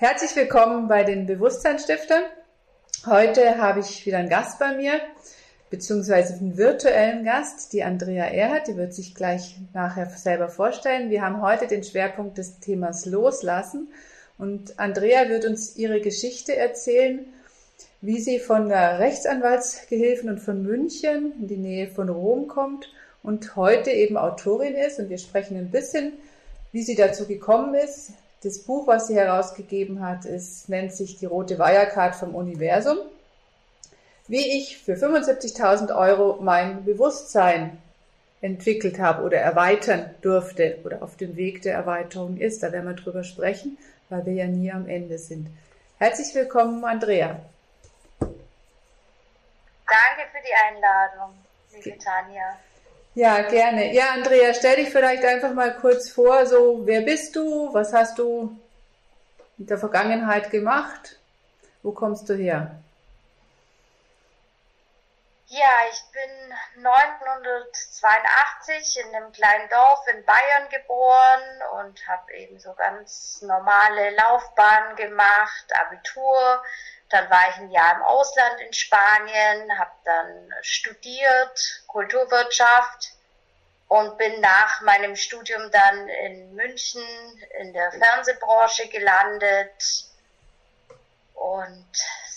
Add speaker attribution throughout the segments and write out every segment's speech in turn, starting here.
Speaker 1: Herzlich willkommen bei den Bewusstseinsstiftern. Heute habe ich wieder einen Gast bei mir, beziehungsweise einen virtuellen Gast, die Andrea Erhardt. Die wird sich gleich nachher selber vorstellen. Wir haben heute den Schwerpunkt des Themas Loslassen. Und Andrea wird uns ihre Geschichte erzählen, wie sie von der Rechtsanwaltsgehilfen und von München in die Nähe von Rom kommt und heute eben Autorin ist. Und wir sprechen ein bisschen, wie sie dazu gekommen ist, das Buch, was sie herausgegeben hat, ist, nennt sich Die rote Wirecard vom Universum. Wie ich für 75.000 Euro mein Bewusstsein entwickelt habe oder erweitern durfte oder auf dem Weg der Erweiterung ist. Da werden wir drüber sprechen, weil wir ja nie am Ende sind. Herzlich willkommen, Andrea.
Speaker 2: Danke für die Einladung, liebe Tanja.
Speaker 1: Ja, gerne. Ja, Andrea, stell dich vielleicht einfach mal kurz vor, so, wer bist du? Was hast du in der Vergangenheit gemacht? Wo kommst du her?
Speaker 2: Ja, ich bin 1982 in einem kleinen Dorf in Bayern geboren und habe eben so ganz normale Laufbahn gemacht, Abitur. Dann war ich ein Jahr im Ausland in Spanien, habe dann studiert Kulturwirtschaft und bin nach meinem Studium dann in München in der Fernsehbranche gelandet und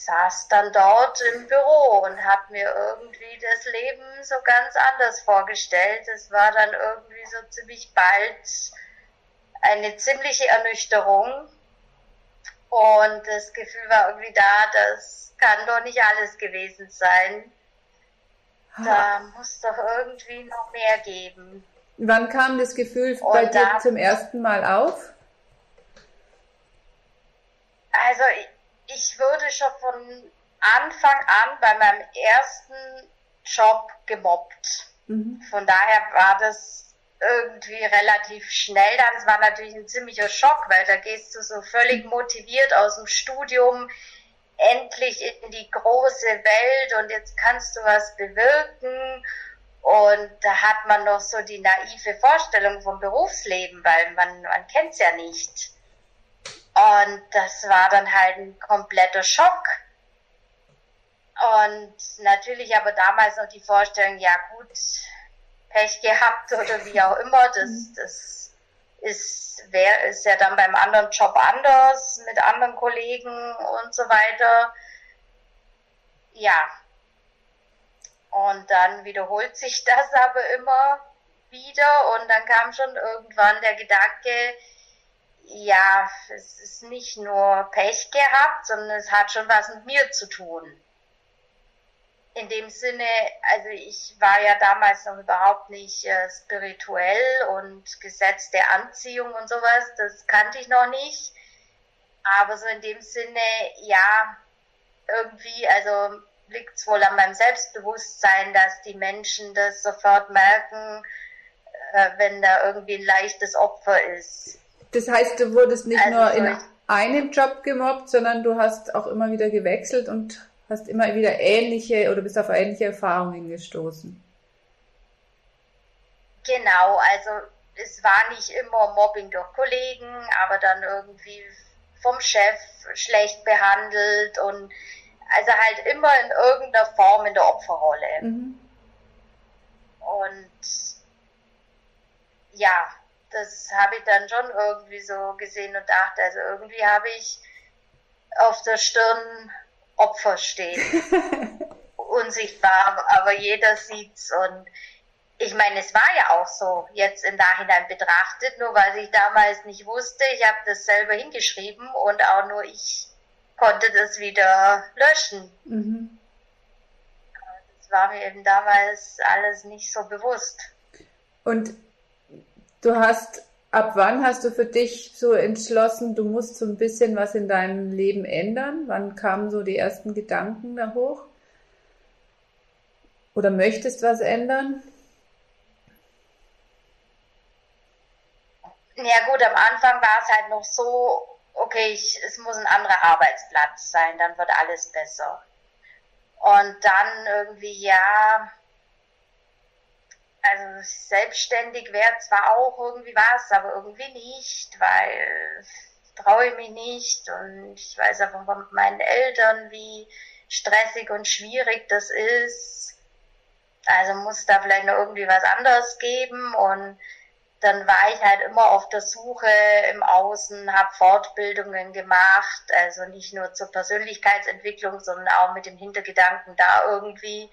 Speaker 2: saß dann dort im Büro und habe mir irgendwie das Leben so ganz anders vorgestellt. Es war dann irgendwie so ziemlich bald eine ziemliche Ernüchterung und das Gefühl war irgendwie da, das kann doch nicht alles gewesen sein. Da muss doch irgendwie noch mehr geben.
Speaker 1: Wann kam das Gefühl Und bei dir zum ersten Mal auf?
Speaker 2: Also ich, ich würde schon von Anfang an bei meinem ersten Job gemobbt. Mhm. Von daher war das irgendwie relativ schnell dann. Es war natürlich ein ziemlicher Schock, weil da gehst du so völlig motiviert aus dem Studium endlich in die große Welt und jetzt kannst du was bewirken. Und da hat man noch so die naive Vorstellung vom Berufsleben, weil man, man kennt es ja nicht. Und das war dann halt ein kompletter Schock. Und natürlich aber damals noch die Vorstellung, ja gut, Pech gehabt oder wie auch immer. Das, mhm. das ist, wer ist ja dann beim anderen Job anders, mit anderen Kollegen und so weiter. Ja. Und dann wiederholt sich das aber immer wieder und dann kam schon irgendwann der Gedanke, ja, es ist nicht nur Pech gehabt, sondern es hat schon was mit mir zu tun in dem Sinne, also ich war ja damals noch überhaupt nicht äh, spirituell und Gesetz der Anziehung und sowas, das kannte ich noch nicht. Aber so in dem Sinne, ja, irgendwie, also liegt es wohl an meinem Selbstbewusstsein, dass die Menschen das sofort merken, äh, wenn da irgendwie ein leichtes Opfer ist.
Speaker 1: Das heißt, du wurdest nicht also nur in einem Job gemobbt, sondern du hast auch immer wieder gewechselt und hast immer wieder ähnliche oder bist auf ähnliche Erfahrungen gestoßen.
Speaker 2: Genau, also es war nicht immer Mobbing durch Kollegen, aber dann irgendwie vom Chef schlecht behandelt und also halt immer in irgendeiner Form in der Opferrolle. Mhm. Und ja, das habe ich dann schon irgendwie so gesehen und dachte, also irgendwie habe ich auf der Stirn Opfer stehen. Unsichtbar, aber jeder sieht's und ich meine, es war ja auch so, jetzt im Nachhinein betrachtet, nur weil ich damals nicht wusste, ich habe das selber hingeschrieben und auch nur ich konnte das wieder löschen. Mhm. Das war mir eben damals alles nicht so bewusst.
Speaker 1: Und du hast Ab wann hast du für dich so entschlossen, du musst so ein bisschen was in deinem Leben ändern? Wann kamen so die ersten Gedanken da hoch? Oder möchtest was ändern?
Speaker 2: Ja gut, am Anfang war es halt noch so, okay, ich, es muss ein anderer Arbeitsplatz sein, dann wird alles besser. Und dann irgendwie, ja, also selbstständig wäre zwar auch irgendwie was, aber irgendwie nicht, weil traue ich mich nicht und ich weiß auch von meinen Eltern, wie stressig und schwierig das ist. Also muss da vielleicht noch irgendwie was anderes geben und dann war ich halt immer auf der Suche im Außen, habe Fortbildungen gemacht, also nicht nur zur Persönlichkeitsentwicklung, sondern auch mit dem Hintergedanken, da irgendwie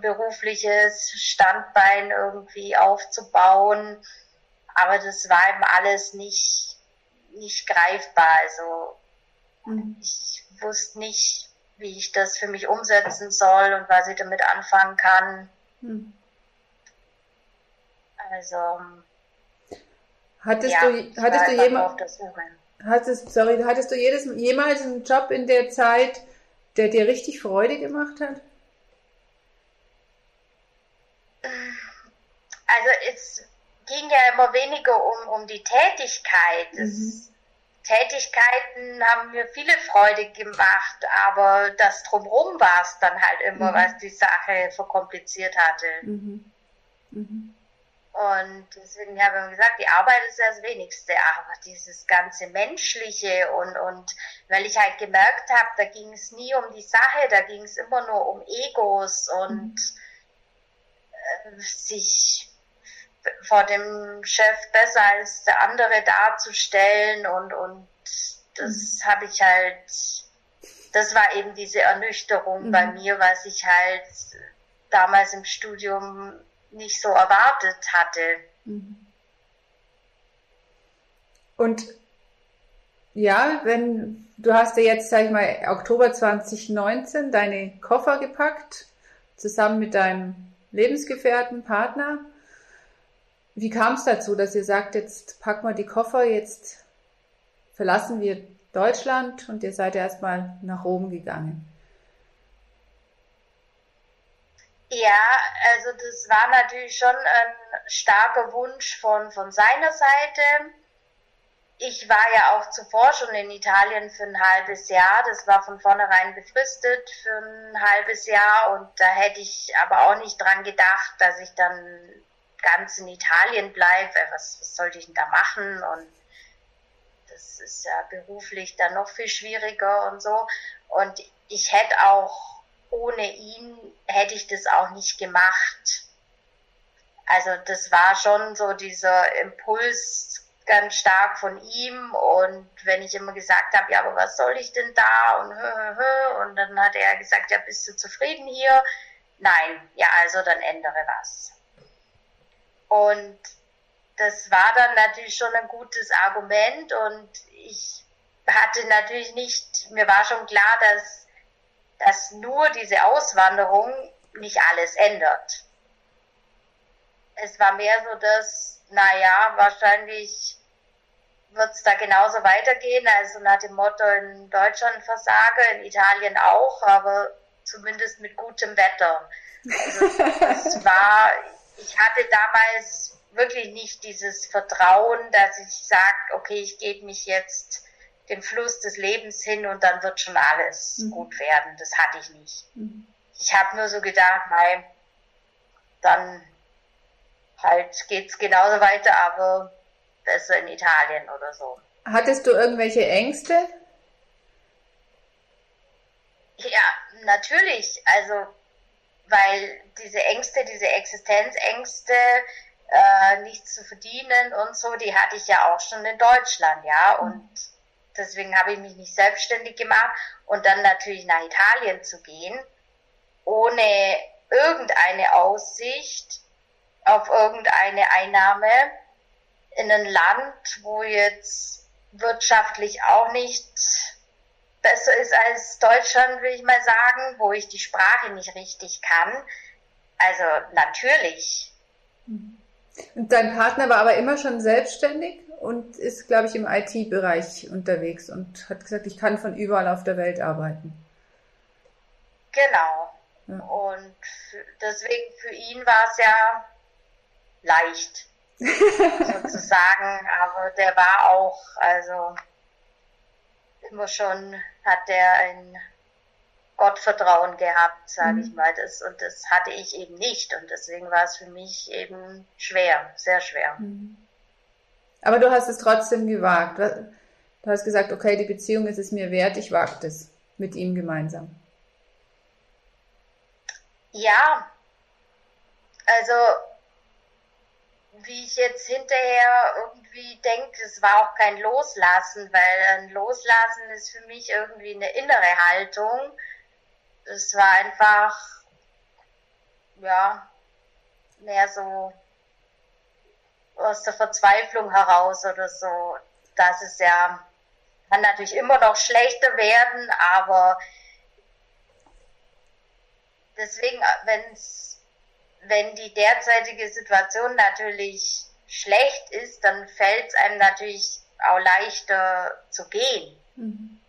Speaker 2: berufliches Standbein irgendwie aufzubauen. Aber das war eben alles nicht, nicht greifbar. Also mhm. ich wusste nicht, wie ich das für mich umsetzen soll und was ich damit anfangen kann. Mhm.
Speaker 1: Also hattest ja, du hattest du jemals hattest sorry hattest du jedes jemals einen Job in der Zeit, der dir richtig Freude gemacht hat?
Speaker 2: Also es ging ja immer weniger um, um die Tätigkeit. Mhm. Tätigkeiten haben mir viele Freude gemacht, aber das drumherum war es dann halt immer, mhm. was die Sache verkompliziert hatte. Mhm. Mhm. Und deswegen habe ich mir gesagt, die Arbeit ist das Wenigste, aber dieses ganze Menschliche und, und weil ich halt gemerkt habe, da ging es nie um die Sache, da ging es immer nur um Egos und äh, sich vor dem Chef besser als der andere darzustellen und, und das mhm. habe ich halt, das war eben diese Ernüchterung mhm. bei mir, was ich halt damals im Studium nicht so erwartet hatte. Mhm.
Speaker 1: Und ja, wenn du hast ja jetzt, sag ich mal, Oktober 2019 deine Koffer gepackt, zusammen mit deinem Lebensgefährten, Partner. Wie kam es dazu, dass ihr sagt, jetzt packen wir die Koffer, jetzt verlassen wir Deutschland und ihr seid erstmal nach Rom gegangen?
Speaker 2: Ja, also das war natürlich schon ein starker Wunsch von, von seiner Seite. Ich war ja auch zuvor schon in Italien für ein halbes Jahr. Das war von vornherein befristet für ein halbes Jahr und da hätte ich aber auch nicht dran gedacht, dass ich dann ganz in Italien bleibe. Was, was sollte ich denn da machen? Und das ist ja beruflich dann noch viel schwieriger und so. Und ich hätte auch ohne ihn hätte ich das auch nicht gemacht. Also das war schon so dieser Impuls ganz stark von ihm und wenn ich immer gesagt habe, ja, aber was soll ich denn da und hö, hö, hö, und dann hat er gesagt, ja, bist du zufrieden hier? Nein, ja, also dann ändere was. Und das war dann natürlich schon ein gutes Argument und ich hatte natürlich nicht, mir war schon klar, dass, dass nur diese Auswanderung nicht alles ändert. Es war mehr so, dass, naja, wahrscheinlich wird es da genauso weitergehen, also nach dem Motto in Deutschland versage, in Italien auch, aber zumindest mit gutem Wetter. Also es war, ich hatte damals wirklich nicht dieses Vertrauen, dass ich sage, okay, ich gebe mich jetzt dem Fluss des Lebens hin und dann wird schon alles mhm. gut werden. Das hatte ich nicht. Mhm. Ich habe nur so gedacht, nein, dann halt geht's genauso weiter, aber besser in Italien oder so.
Speaker 1: Hattest du irgendwelche Ängste?
Speaker 2: Ja, natürlich. Also weil diese Ängste, diese Existenzängste, äh, nichts zu verdienen und so, die hatte ich ja auch schon in Deutschland, ja, mhm. und deswegen habe ich mich nicht selbstständig gemacht und dann natürlich nach Italien zu gehen, ohne irgendeine Aussicht auf irgendeine Einnahme in ein Land, wo jetzt wirtschaftlich auch nicht besser ist als Deutschland, will ich mal sagen, wo ich die Sprache nicht richtig kann. Also natürlich.
Speaker 1: Und dein Partner war aber immer schon selbstständig und ist, glaube ich, im IT-Bereich unterwegs und hat gesagt, ich kann von überall auf der Welt arbeiten.
Speaker 2: Genau. Ja. Und deswegen für ihn war es ja leicht, sozusagen. Aber der war auch, also immer schon hat der ein Gottvertrauen gehabt, sage mhm. ich mal. Das, und das hatte ich eben nicht. Und deswegen war es für mich eben schwer, sehr schwer. Mhm.
Speaker 1: Aber du hast es trotzdem gewagt. Du hast gesagt, okay, die Beziehung ist es mir wert, ich wage das mit ihm gemeinsam.
Speaker 2: Ja, also wie ich jetzt hinterher irgendwie denke, es war auch kein Loslassen, weil ein Loslassen ist für mich irgendwie eine innere Haltung. Es war einfach, ja, mehr so aus der Verzweiflung heraus oder so. Das ist ja, kann natürlich immer noch schlechter werden, aber deswegen, wenn's, wenn die derzeitige Situation natürlich schlecht ist, dann fällt es einem natürlich auch leichter zu gehen. Mhm.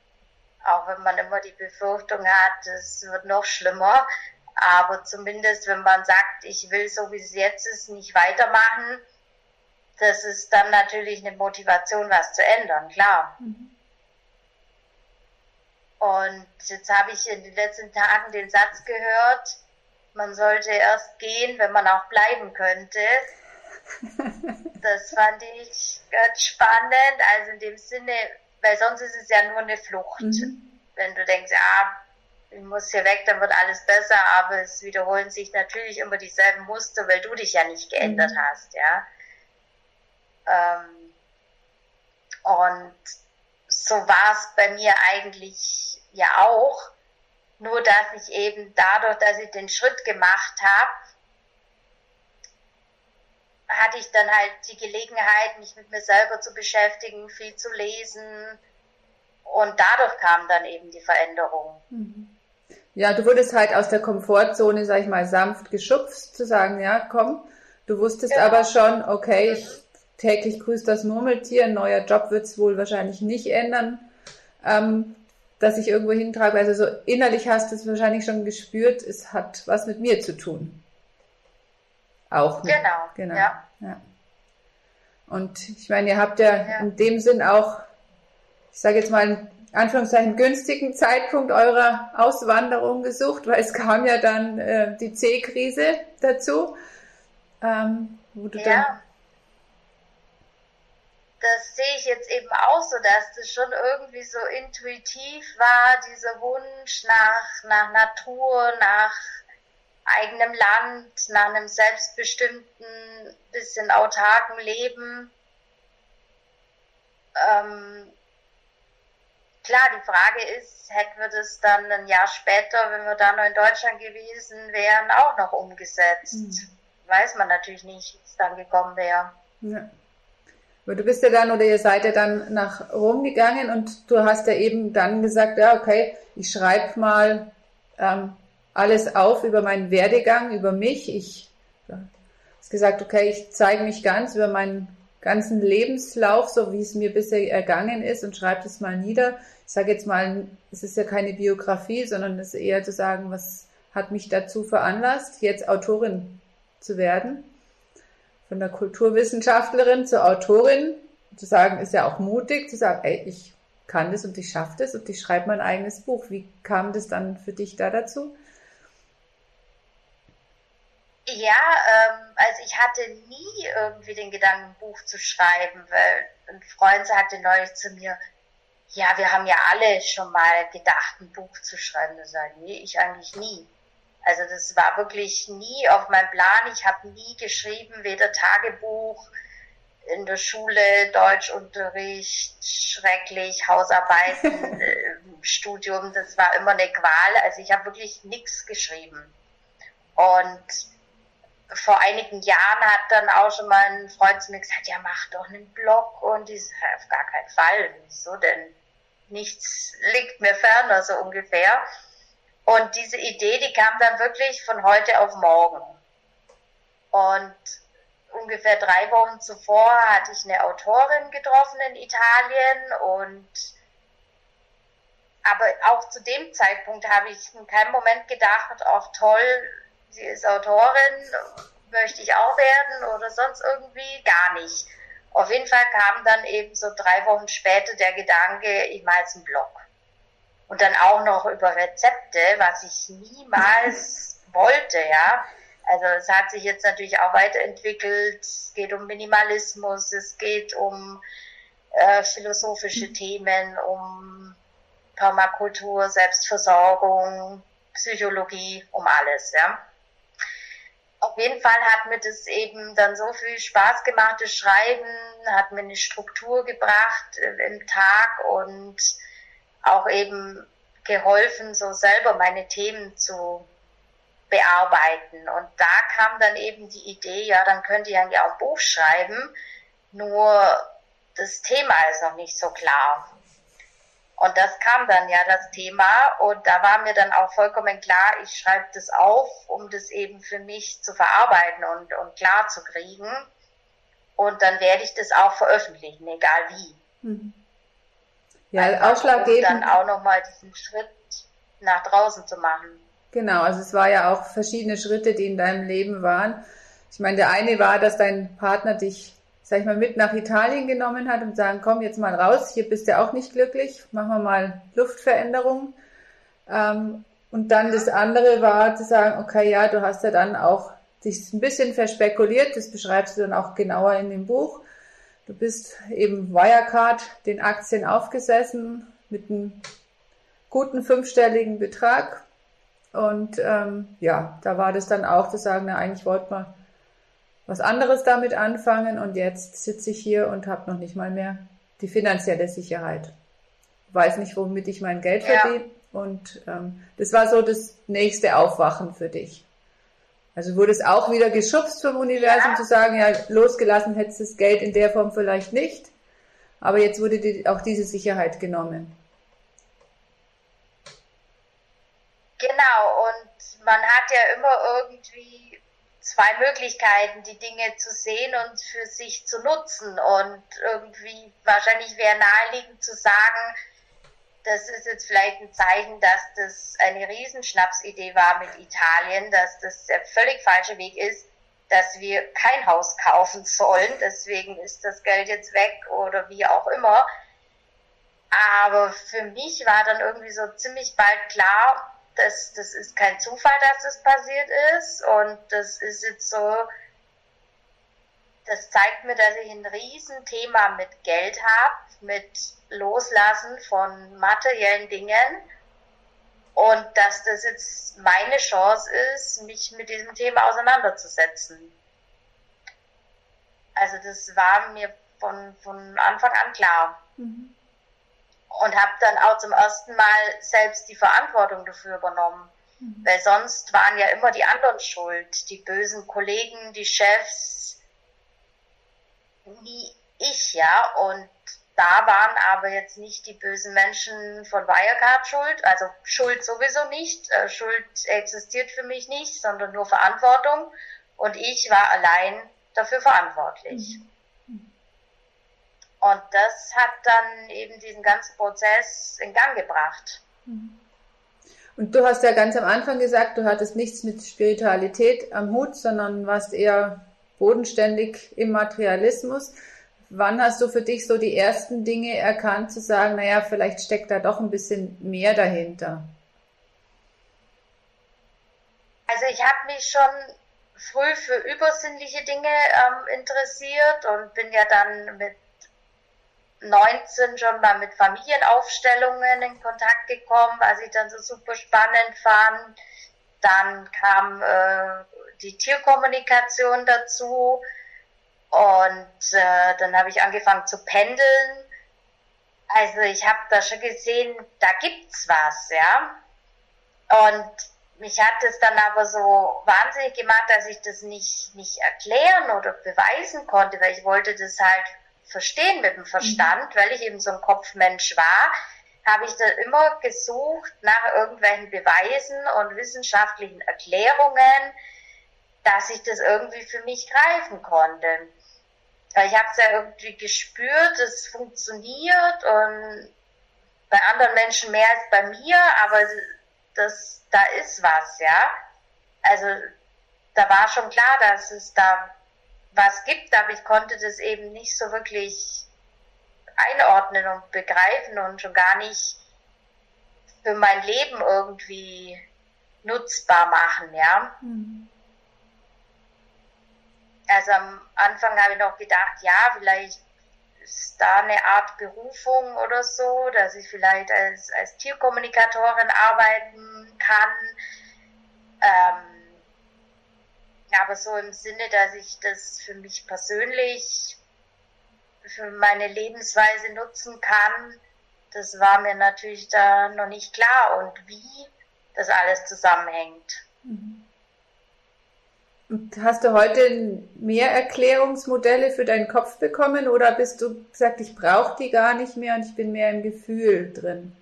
Speaker 2: Auch wenn man immer die Befürchtung hat, es wird noch schlimmer. Aber zumindest, wenn man sagt, ich will so wie es jetzt ist, nicht weitermachen, das ist dann natürlich eine Motivation, was zu ändern, klar. Mhm. Und jetzt habe ich in den letzten Tagen den Satz gehört, man sollte erst gehen, wenn man auch bleiben könnte. Das fand ich ganz spannend, also in dem Sinne, weil sonst ist es ja nur eine Flucht. Mhm. Wenn du denkst, ja, ich muss hier weg, dann wird alles besser, aber es wiederholen sich natürlich immer dieselben Muster, weil du dich ja nicht geändert mhm. hast, ja. Ähm, und so war es bei mir eigentlich ja auch. Nur dass ich eben dadurch, dass ich den Schritt gemacht habe, hatte ich dann halt die Gelegenheit, mich mit mir selber zu beschäftigen, viel zu lesen. Und dadurch kam dann eben die Veränderung.
Speaker 1: Mhm. Ja, du wurdest halt aus der Komfortzone, sag ich mal, sanft geschubst, zu sagen, ja, komm. Du wusstest genau. aber schon, okay, ich täglich grüßt das Murmeltier, ein neuer Job wird es wohl wahrscheinlich nicht ändern, ähm, dass ich irgendwo hintrage. Also so innerlich hast du es wahrscheinlich schon gespürt, es hat was mit mir zu tun. Auch.
Speaker 2: Mit, genau. Genau. Ja.
Speaker 1: ja. Und ich meine, ihr habt ja, ja. in dem Sinn auch, ich sage jetzt mal, in Anführungszeichen günstigen Zeitpunkt eurer Auswanderung gesucht, weil es kam ja dann äh, die C-Krise dazu, ähm, wo du ja. dann
Speaker 2: das sehe ich jetzt eben auch so, dass das schon irgendwie so intuitiv war, dieser Wunsch nach, nach Natur, nach eigenem Land, nach einem selbstbestimmten, bisschen autarken Leben. Ähm, klar, die Frage ist, hätten wir das dann ein Jahr später, wenn wir da noch in Deutschland gewesen wären, auch noch umgesetzt? Mhm. Weiß man natürlich nicht, wie es dann gekommen wäre. Ja.
Speaker 1: Aber du bist ja dann oder ihr seid ja dann nach Rom gegangen und du hast ja eben dann gesagt, ja, okay, ich schreibe mal ähm, alles auf über meinen Werdegang, über mich. Ich ja, hast gesagt, okay, ich zeige mich ganz über meinen ganzen Lebenslauf, so wie es mir bisher ergangen ist und schreibe das mal nieder. Ich sage jetzt mal, es ist ja keine Biografie, sondern es ist eher zu sagen, was hat mich dazu veranlasst, jetzt Autorin zu werden von der Kulturwissenschaftlerin zur Autorin zu sagen, ist ja auch mutig, zu sagen, ey, ich kann das und ich schaffe das und ich schreibe mein eigenes Buch. Wie kam das dann für dich da dazu?
Speaker 2: Ja, ähm, also ich hatte nie irgendwie den Gedanken, ein Buch zu schreiben, weil ein Freund sagte neulich zu mir, ja, wir haben ja alle schon mal gedacht, ein Buch zu schreiben. Da sage nee, ich eigentlich nie. Also das war wirklich nie auf meinem Plan. Ich habe nie geschrieben, weder Tagebuch in der Schule, Deutschunterricht, schrecklich, Hausarbeiten, äh, Studium, das war immer eine Qual. Also ich habe wirklich nichts geschrieben. Und vor einigen Jahren hat dann auch schon mal ein Freund zu mir gesagt, ja, mach doch einen Blog. Und ich sage, auf gar keinen Fall. Wieso denn? Nichts liegt mir ferner, so ungefähr. Und diese Idee, die kam dann wirklich von heute auf morgen. Und ungefähr drei Wochen zuvor hatte ich eine Autorin getroffen in Italien und aber auch zu dem Zeitpunkt habe ich in keinem Moment gedacht, ach toll, sie ist Autorin, möchte ich auch werden oder sonst irgendwie gar nicht. Auf jeden Fall kam dann eben so drei Wochen später der Gedanke, ich mache jetzt einen Blog. Und dann auch noch über Rezepte, was ich niemals wollte, ja. Also es hat sich jetzt natürlich auch weiterentwickelt. Es geht um Minimalismus, es geht um äh, philosophische Themen, um Permakultur, Selbstversorgung, Psychologie, um alles, ja. Auf jeden Fall hat mir das eben dann so viel Spaß gemacht, das Schreiben, hat mir eine Struktur gebracht äh, im Tag und auch eben geholfen, so selber meine Themen zu bearbeiten. Und da kam dann eben die Idee, ja, dann könnte ich ja auch ein Buch schreiben, nur das Thema ist noch nicht so klar. Und das kam dann ja das Thema und da war mir dann auch vollkommen klar, ich schreibe das auf, um das eben für mich zu verarbeiten und, und klar zu kriegen. Und dann werde ich das auch veröffentlichen, egal wie. Mhm.
Speaker 1: Ja, Einfach, ausschlaggebend.
Speaker 2: Um dann auch nochmal diesen Schritt nach draußen zu machen.
Speaker 1: Genau, also es war ja auch verschiedene Schritte, die in deinem Leben waren. Ich meine, der eine war, dass dein Partner dich sag ich mal, mit nach Italien genommen hat und sagen, komm jetzt mal raus, hier bist du auch nicht glücklich, machen wir mal Luftveränderung. Ähm, und dann das andere war zu sagen, okay, ja, du hast ja dann auch dich ein bisschen verspekuliert, das beschreibst du dann auch genauer in dem Buch. Du bist eben Wirecard den Aktien aufgesessen mit einem guten fünfstelligen Betrag. Und ähm, ja, da war das dann auch zu sagen, na, eigentlich wollte man was anderes damit anfangen und jetzt sitze ich hier und habe noch nicht mal mehr die finanzielle Sicherheit. Weiß nicht, womit ich mein Geld ja. verdiene. Und ähm, das war so das nächste Aufwachen für dich. Also wurde es auch wieder geschubst vom Universum ja. zu sagen, ja, losgelassen hättest du das Geld in der Form vielleicht nicht. Aber jetzt wurde dir auch diese Sicherheit genommen.
Speaker 2: Genau, und man hat ja immer irgendwie zwei Möglichkeiten, die Dinge zu sehen und für sich zu nutzen. Und irgendwie wahrscheinlich wäre naheliegend zu sagen, das ist jetzt vielleicht ein Zeichen, dass das eine Riesenschnapsidee war mit Italien, dass das der völlig falsche Weg ist, dass wir kein Haus kaufen sollen. Deswegen ist das Geld jetzt weg oder wie auch immer. Aber für mich war dann irgendwie so ziemlich bald klar, das, das ist kein Zufall, dass das passiert ist. Und das ist jetzt so, das zeigt mir, dass ich ein Riesenthema mit Geld habe, mit Loslassen von materiellen Dingen. Und dass das jetzt meine Chance ist, mich mit diesem Thema auseinanderzusetzen. Also das war mir von, von Anfang an klar. Mhm und habe dann auch zum ersten Mal selbst die Verantwortung dafür übernommen. Mhm. Weil sonst waren ja immer die anderen schuld, die bösen Kollegen, die Chefs, nie ich, ja. Und da waren aber jetzt nicht die bösen Menschen von Wirecard schuld, also Schuld sowieso nicht. Äh, Schuld existiert für mich nicht, sondern nur Verantwortung. Und ich war allein dafür verantwortlich. Mhm. Und das hat dann eben diesen ganzen Prozess in Gang gebracht.
Speaker 1: Und du hast ja ganz am Anfang gesagt, du hattest nichts mit Spiritualität am Hut, sondern warst eher bodenständig im Materialismus. Wann hast du für dich so die ersten Dinge erkannt, zu sagen, naja, vielleicht steckt da doch ein bisschen mehr dahinter?
Speaker 2: Also ich habe mich schon früh für übersinnliche Dinge ähm, interessiert und bin ja dann mit 19 schon mal mit Familienaufstellungen in Kontakt gekommen, was ich dann so super spannend fand. Dann kam äh, die Tierkommunikation dazu und äh, dann habe ich angefangen zu pendeln. Also ich habe da schon gesehen, da gibt's was, ja. Und mich hat es dann aber so wahnsinnig gemacht, dass ich das nicht, nicht erklären oder beweisen konnte, weil ich wollte das halt verstehen mit dem Verstand, mhm. weil ich eben so ein Kopfmensch war, habe ich da immer gesucht nach irgendwelchen Beweisen und wissenschaftlichen Erklärungen, dass ich das irgendwie für mich greifen konnte. Ich habe es ja irgendwie gespürt, es funktioniert und bei anderen Menschen mehr als bei mir, aber das, da ist was, ja. Also da war schon klar, dass es da was gibt, aber ich konnte das eben nicht so wirklich einordnen und begreifen und schon gar nicht für mein Leben irgendwie nutzbar machen, ja. Mhm. Also am Anfang habe ich noch gedacht, ja, vielleicht ist da eine Art Berufung oder so, dass ich vielleicht als, als Tierkommunikatorin arbeiten kann. Ähm, aber so im Sinne, dass ich das für mich persönlich, für meine Lebensweise nutzen kann, das war mir natürlich da noch nicht klar und wie das alles zusammenhängt.
Speaker 1: Mhm. Hast du heute mehr Erklärungsmodelle für deinen Kopf bekommen oder bist du gesagt, ich brauche die gar nicht mehr und ich bin mehr im Gefühl drin?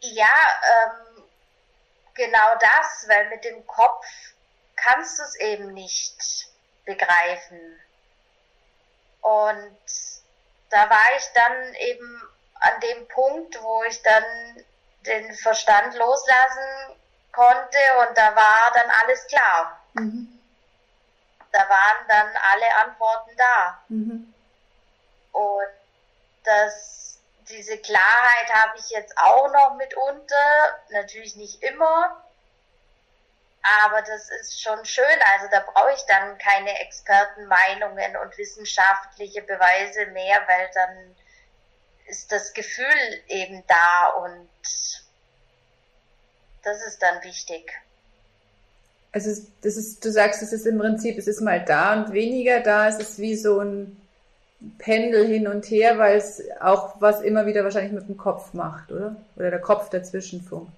Speaker 2: Ja, ähm, genau das, weil mit dem Kopf kannst du es eben nicht begreifen. Und da war ich dann eben an dem Punkt, wo ich dann den Verstand loslassen konnte und da war dann alles klar. Mhm. Da waren dann alle Antworten da. Mhm. Und das, diese Klarheit habe ich jetzt auch noch mitunter, natürlich nicht immer, aber das ist schon schön. Also da brauche ich dann keine Expertenmeinungen und wissenschaftliche Beweise mehr, weil dann ist das Gefühl eben da und das ist dann wichtig.
Speaker 1: Also das ist, du sagst, es ist im Prinzip, es ist mal da und weniger da. Es ist wie so ein Pendel hin und her, weil es auch was immer wieder wahrscheinlich mit dem Kopf macht, oder? Oder der Kopf dazwischen funkt.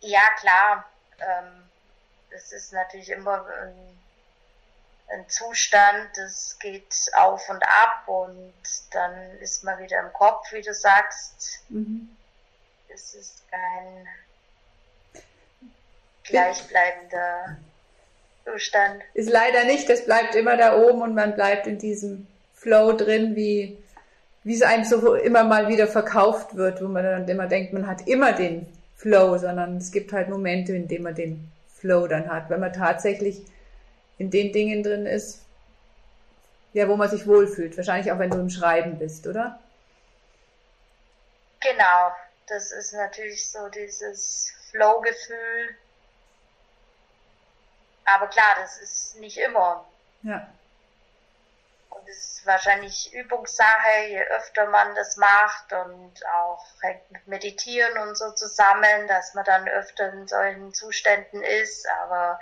Speaker 2: Ja, klar. Ähm, es ist natürlich immer ein, ein Zustand, das geht auf und ab und dann ist man wieder im Kopf, wie du sagst. Mhm es ist kein gleichbleibender Zustand.
Speaker 1: Ist leider nicht, das bleibt immer da oben und man bleibt in diesem Flow drin, wie, wie es einem so immer mal wieder verkauft wird, wo man dann immer denkt, man hat immer den Flow, sondern es gibt halt Momente, in denen man den Flow dann hat, wenn man tatsächlich in den Dingen drin ist, ja, wo man sich wohlfühlt. Wahrscheinlich auch, wenn du im Schreiben bist, oder?
Speaker 2: Genau, das ist natürlich so dieses Flow-Gefühl. Aber klar, das ist nicht immer. Ja. Und es ist wahrscheinlich Übungssache, je öfter man das macht und auch mit Meditieren und so zusammen, dass man dann öfter in solchen Zuständen ist, aber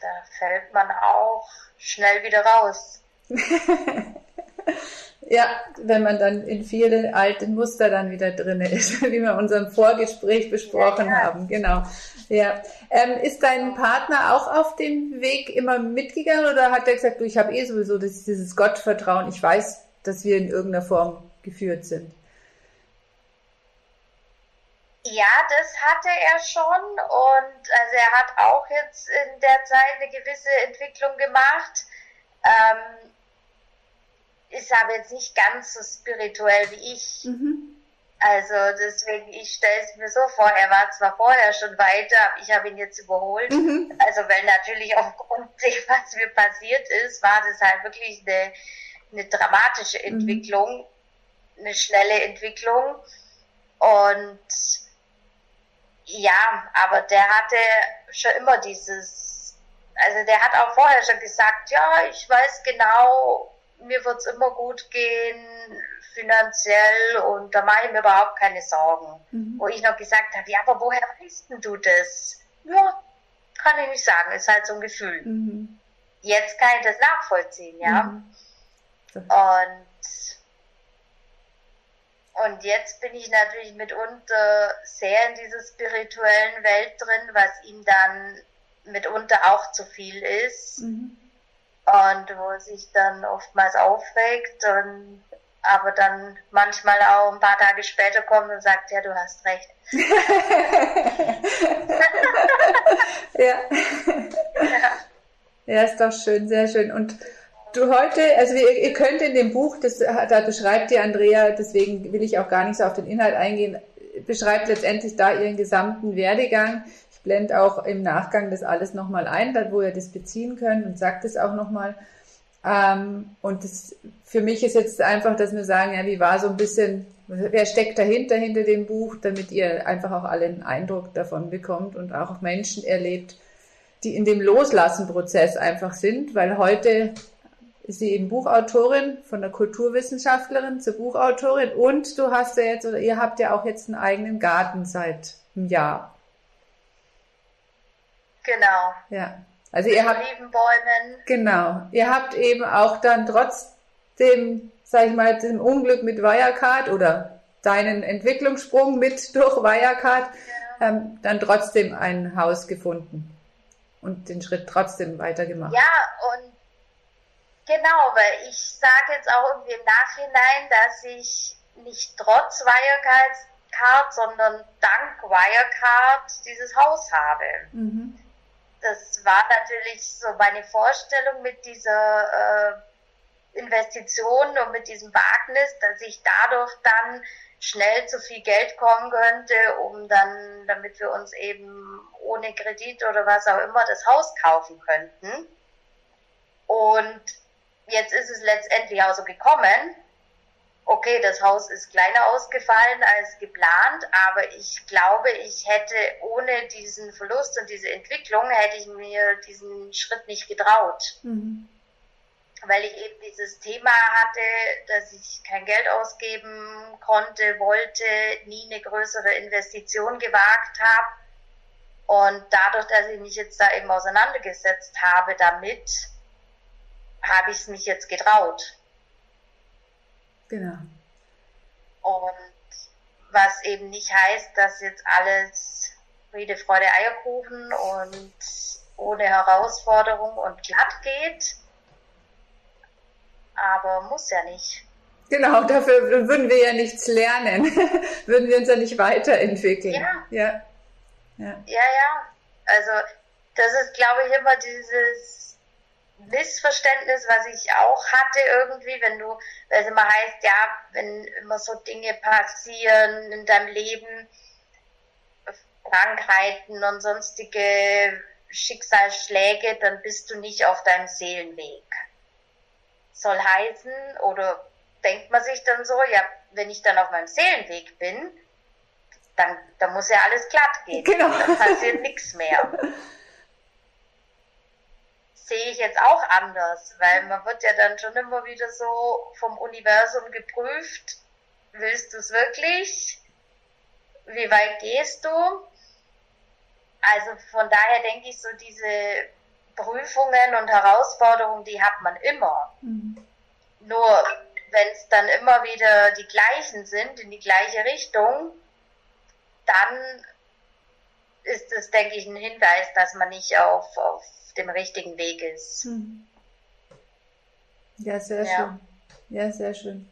Speaker 2: da fällt man auch schnell wieder raus.
Speaker 1: Ja, wenn man dann in vielen alten Muster dann wieder drin ist, wie wir in unserem Vorgespräch besprochen ja, ja. haben. Genau. Ja. Ähm, ist dein Partner auch auf dem Weg immer mitgegangen oder hat er gesagt, du, ich habe eh sowieso das, dieses Gottvertrauen, ich weiß, dass wir in irgendeiner Form geführt sind?
Speaker 2: Ja, das hatte er schon und also er hat auch jetzt in der Zeit eine gewisse Entwicklung gemacht. Ähm, ist aber jetzt nicht ganz so spirituell wie ich. Mhm. Also deswegen, ich stelle es mir so vor, er war zwar vorher schon weiter, aber ich habe ihn jetzt überholt. Mhm. Also weil natürlich aufgrund dem, was mir passiert ist, war das halt wirklich eine, eine dramatische mhm. Entwicklung, mhm. eine schnelle Entwicklung. Und ja, aber der hatte schon immer dieses, also der hat auch vorher schon gesagt, ja, ich weiß genau, mir wird es immer gut gehen, finanziell, und da mache ich mir überhaupt keine Sorgen. Mhm. Wo ich noch gesagt habe, ja, aber woher weißt du das? Ja, kann ich nicht sagen, ist halt so ein Gefühl. Mhm. Jetzt kann ich das nachvollziehen, ja. Mhm. Und und jetzt bin ich natürlich mitunter sehr in dieser spirituellen Welt drin, was ihm dann mitunter auch zu viel ist. Mhm und wo sich dann oftmals aufregt und aber dann manchmal auch ein paar Tage später kommt und sagt, ja, du hast recht.
Speaker 1: ja. ja. Ja, ist doch schön, sehr schön. Und du heute, also ihr, ihr könnt in dem Buch, das, da beschreibt dir Andrea, deswegen will ich auch gar nicht so auf den Inhalt eingehen, beschreibt letztendlich da ihren gesamten Werdegang blende auch im Nachgang das alles nochmal ein, da wo ihr das beziehen könnt und sagt es auch nochmal. Ähm, und das, für mich ist jetzt einfach, dass wir sagen, ja, wie war so ein bisschen, wer steckt dahinter, hinter dem Buch, damit ihr einfach auch alle einen Eindruck davon bekommt und auch Menschen erlebt, die in dem Loslassen-Prozess einfach sind, weil heute ist sie eben Buchautorin, von der Kulturwissenschaftlerin zur Buchautorin und du hast ja jetzt, oder ihr habt ja auch jetzt einen eigenen Garten seit einem Jahr.
Speaker 2: Genau.
Speaker 1: Ja. Also ihr habt,
Speaker 2: Olivenbäumen.
Speaker 1: genau, ihr habt eben auch dann trotzdem, sag ich mal, dem Unglück mit Wirecard oder deinen Entwicklungssprung mit durch Wirecard,
Speaker 2: Ja.
Speaker 1: ähm, dann trotzdem ein Haus gefunden und den Schritt trotzdem weitergemacht.
Speaker 2: Ja, und genau, weil ich sage jetzt auch irgendwie im Nachhinein, dass ich nicht trotz Wirecard, sondern dank Wirecard dieses Haus habe.
Speaker 1: Mhm.
Speaker 2: Das war natürlich so meine Vorstellung mit dieser äh, Investition und mit diesem Wagnis, dass ich dadurch dann schnell zu viel Geld kommen könnte, um dann, damit wir uns eben ohne Kredit oder was auch immer das Haus kaufen könnten. Und jetzt ist es letztendlich auch so gekommen. Okay, das Haus ist kleiner ausgefallen als geplant, aber ich glaube, ich hätte ohne diesen Verlust und diese Entwicklung, hätte ich mir diesen Schritt nicht getraut
Speaker 1: Mhm.
Speaker 2: weil ich eben dieses Thema hatte, dass ich kein Geld ausgeben konnte, wollte, nie eine größere Investition gewagt habe. Und dadurch, dass ich mich jetzt da eben auseinandergesetzt habe damit, habe ich es mich jetzt getraut.
Speaker 1: Genau.
Speaker 2: Und was eben nicht heißt, dass jetzt alles Friede, Freude, Eierkuchen und ohne Herausforderung und glatt geht. Aber muss ja nicht.
Speaker 1: Genau, dafür würden wir ja nichts lernen, würden wir uns ja nicht weiterentwickeln.
Speaker 2: Ja.
Speaker 1: Ja. Ja.
Speaker 2: Ja, ja. Also das ist, glaube ich, immer dieses Missverständnis, was ich auch hatte irgendwie, wenn du, weil es immer heißt, ja, wenn immer so Dinge passieren in deinem Leben, Krankheiten und sonstige Schicksalsschläge, dann bist du nicht auf deinem Seelenweg. Soll heißen, oder denkt man sich dann so, ja, wenn ich dann auf meinem Seelenweg bin, dann, dann muss ja alles glatt gehen.
Speaker 1: Genau.
Speaker 2: Dann passiert nichts mehr. Sehe ich jetzt auch anders, weil man wird ja dann schon immer wieder so vom Universum geprüft. Willst du es wirklich? Wie weit gehst du? Also von daher denke ich so, diese Prüfungen und Herausforderungen, die hat man immer.
Speaker 1: Mhm.
Speaker 2: Nur wenn es dann immer wieder die gleichen sind, in die gleiche Richtung, dann ist es, denke ich, ein Hinweis, dass man nicht auf, auf dem richtigen Weg ist.
Speaker 1: Mhm. Ja, sehr
Speaker 2: Ja.
Speaker 1: schön. Ja, sehr schön.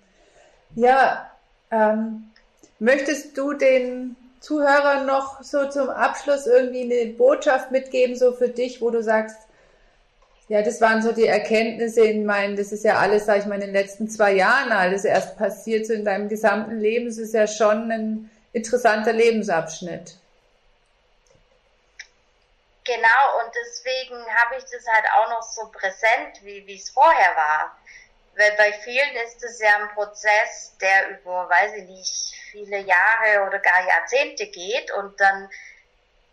Speaker 1: Ja, ähm, möchtest du den Zuhörern noch so zum Abschluss irgendwie eine Botschaft mitgeben, so für dich, wo du sagst, ja, das waren so die Erkenntnisse in meinen, das ist ja alles, sag ich mal, in den letzten zwei Jahren alles erst passiert, so in deinem gesamten Leben, es ist ja schon ein interessanter Lebensabschnitt.
Speaker 2: Genau, und deswegen habe ich das halt auch noch so präsent, wie es vorher war. Weil bei vielen ist es ja ein Prozess, der über, weiß ich nicht, viele Jahre oder gar Jahrzehnte geht und dann,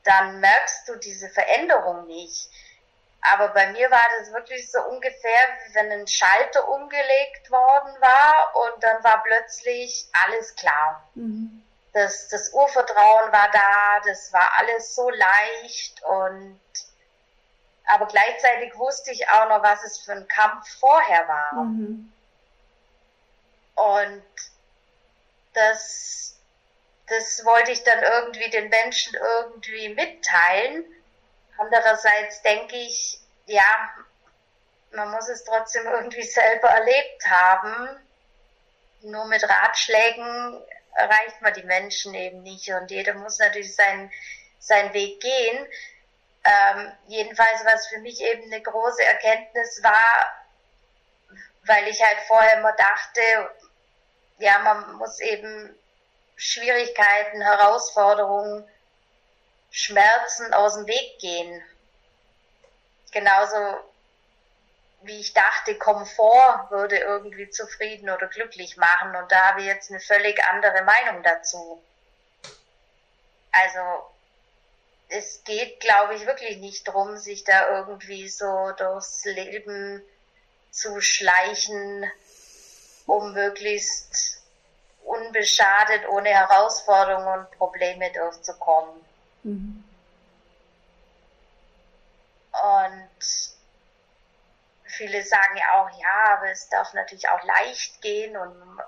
Speaker 2: dann merkst du diese Veränderung nicht. Aber bei mir war das wirklich so ungefähr, wie wenn ein Schalter umgelegt worden war und dann war plötzlich alles klar
Speaker 1: Mhm.
Speaker 2: Das, das Urvertrauen war da, das war alles so leicht und aber gleichzeitig wusste ich auch noch, was es für ein Kampf vorher war.
Speaker 1: Mhm.
Speaker 2: Und das, das wollte ich dann irgendwie den Menschen irgendwie mitteilen. Andererseits denke ich, ja, man muss es trotzdem irgendwie selber erlebt haben. Nur mit Ratschlägen erreicht man die Menschen eben nicht und jeder muss natürlich seinen, seinen Weg gehen. Ähm, jedenfalls, was für mich eben eine große Erkenntnis war, weil ich halt vorher immer dachte, ja, man muss eben Schwierigkeiten, Herausforderungen, Schmerzen aus dem Weg gehen. Genauso wie ich dachte, Komfort würde irgendwie zufrieden oder glücklich machen. Und da habe ich jetzt eine völlig andere Meinung dazu. Also es geht, glaube ich, wirklich nicht drum, sich da irgendwie so durchs Leben zu schleichen, um möglichst unbeschadet, ohne Herausforderungen und Probleme durchzukommen. Mhm. Und viele sagen ja auch, ja, aber es darf natürlich auch leicht gehen und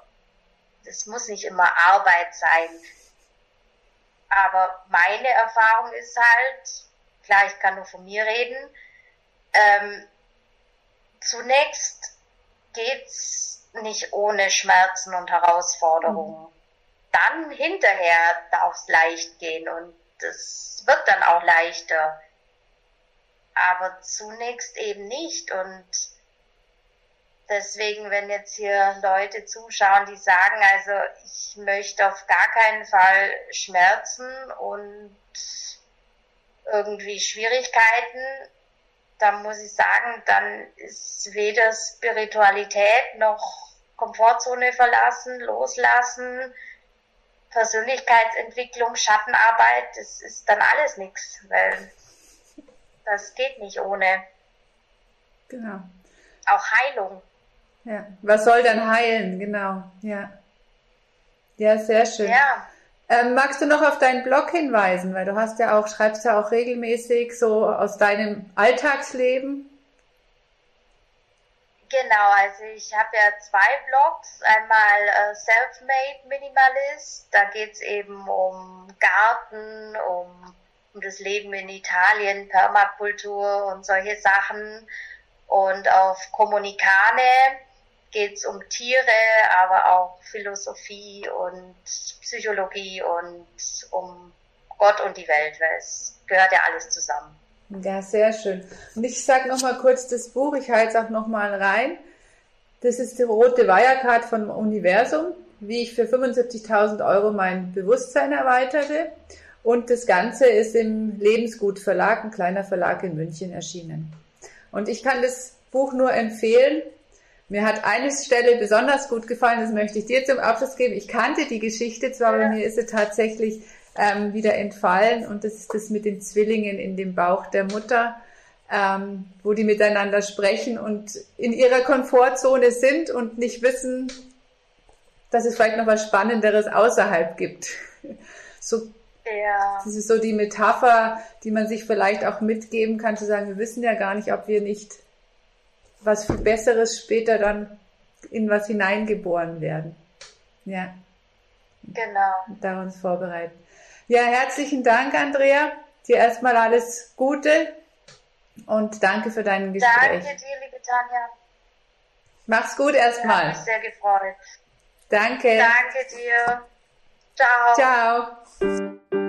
Speaker 2: es muss nicht immer Arbeit sein. Aber meine Erfahrung ist halt, klar, ich kann nur von mir reden, ähm, zunächst geht's nicht ohne Schmerzen und Herausforderungen. Mhm. Dann hinterher darf es leicht gehen und es wird dann auch leichter. Aber zunächst eben nicht. Und Deswegen, wenn jetzt hier Leute zuschauen, die sagen, also ich möchte auf gar keinen Fall Schmerzen und irgendwie Schwierigkeiten, dann muss ich sagen, dann ist weder Spiritualität noch Komfortzone verlassen, loslassen, Persönlichkeitsentwicklung, Schattenarbeit, das ist dann alles nichts, weil das geht nicht ohne.
Speaker 1: Genau.
Speaker 2: Auch Heilung.
Speaker 1: Ja, was soll dann heilen? Genau, ja. Ja, sehr schön.
Speaker 2: Ja.
Speaker 1: Ähm, magst du noch auf deinen Blog hinweisen, weil du hast ja auch, schreibst ja auch regelmäßig so aus deinem Alltagsleben.
Speaker 2: Genau, also ich habe ja zwei Blogs. Einmal äh, Self-Made Minimalist, da geht's eben um Garten, um, das Leben in Italien, Permakultur und solche Sachen. Und auf Kommunikane, geht es um Tiere, aber auch Philosophie und Psychologie und um Gott und die Welt, weil es gehört ja alles zusammen.
Speaker 1: Ja, sehr schön. Und ich sage nochmal kurz das Buch, ich halte es auch nochmal rein. Das ist die rote Wirecard vom Universum, wie ich für 75.000 Euro mein Bewusstsein erweiterte. Und das Ganze ist im Lebensgut Verlag, ein kleiner Verlag in München erschienen. Und ich kann das Buch nur empfehlen, mir hat eine Stelle besonders gut gefallen, das möchte ich dir zum Abschluss geben. Ich kannte die Geschichte zwar, aber mir ist sie tatsächlich ähm, wieder entfallen und das ist das mit den Zwillingen in dem Bauch der Mutter, ähm, wo die miteinander sprechen und in ihrer Komfortzone sind und nicht wissen, dass es vielleicht noch was Spannenderes außerhalb gibt. So, ja. Das ist so die Metapher, die man sich vielleicht auch mitgeben kann, zu sagen, wir wissen ja gar nicht, ob wir nicht was viel Besseres später dann in was hineingeboren werden. Ja.
Speaker 2: Genau.
Speaker 1: Da uns vorbereiten. Ja, herzlichen Dank, Andrea. Dir erstmal alles Gute und danke für deinen Gespräch.
Speaker 2: Danke dir, liebe Tanja.
Speaker 1: Mach's gut erstmal.
Speaker 2: Ich mich sehr gefreut.
Speaker 1: Danke.
Speaker 2: Danke dir. 加
Speaker 1: 油！